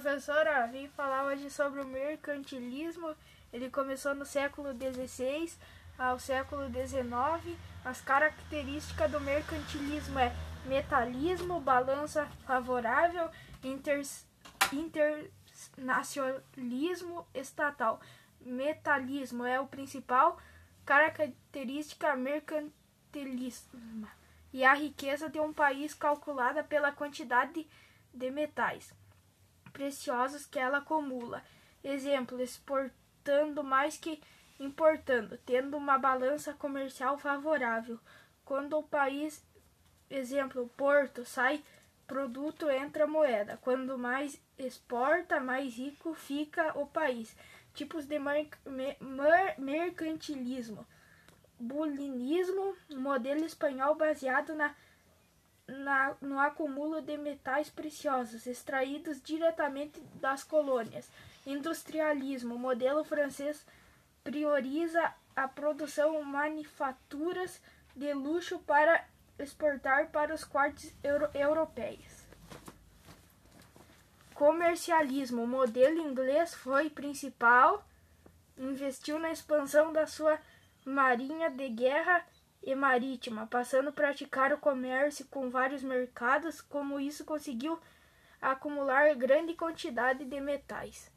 professora, vim falar hoje sobre o mercantilismo. Ele começou no século XVI ao século XIX. As características do mercantilismo é metalismo, balança favorável, inter, internacionalismo estatal. Metalismo é o principal característica mercantilista e a riqueza de um país calculada pela quantidade de de metais preciosos que ela acumula. Exemplo, exportando mais que importando, tendo uma balança comercial favorável. Quando o país, exemplo, Porto, sai produto, entra moeda. Quando mais exporta, mais rico fica o país. Tipos de mer mer mercantilismo. Bulinismo, modelo espanhol baseado na na, no acúmulo de metais preciosos extraídos diretamente das colônias. Industrialismo, modelo francês, prioriza a produção manufaturas de luxo para exportar para os quartos euro europeus. Comercialismo, modelo inglês foi principal, investiu na expansão da sua marinha de guerra e marítima, passando a praticar o comércio com vários mercados, como isso conseguiu acumular grande quantidade de metais.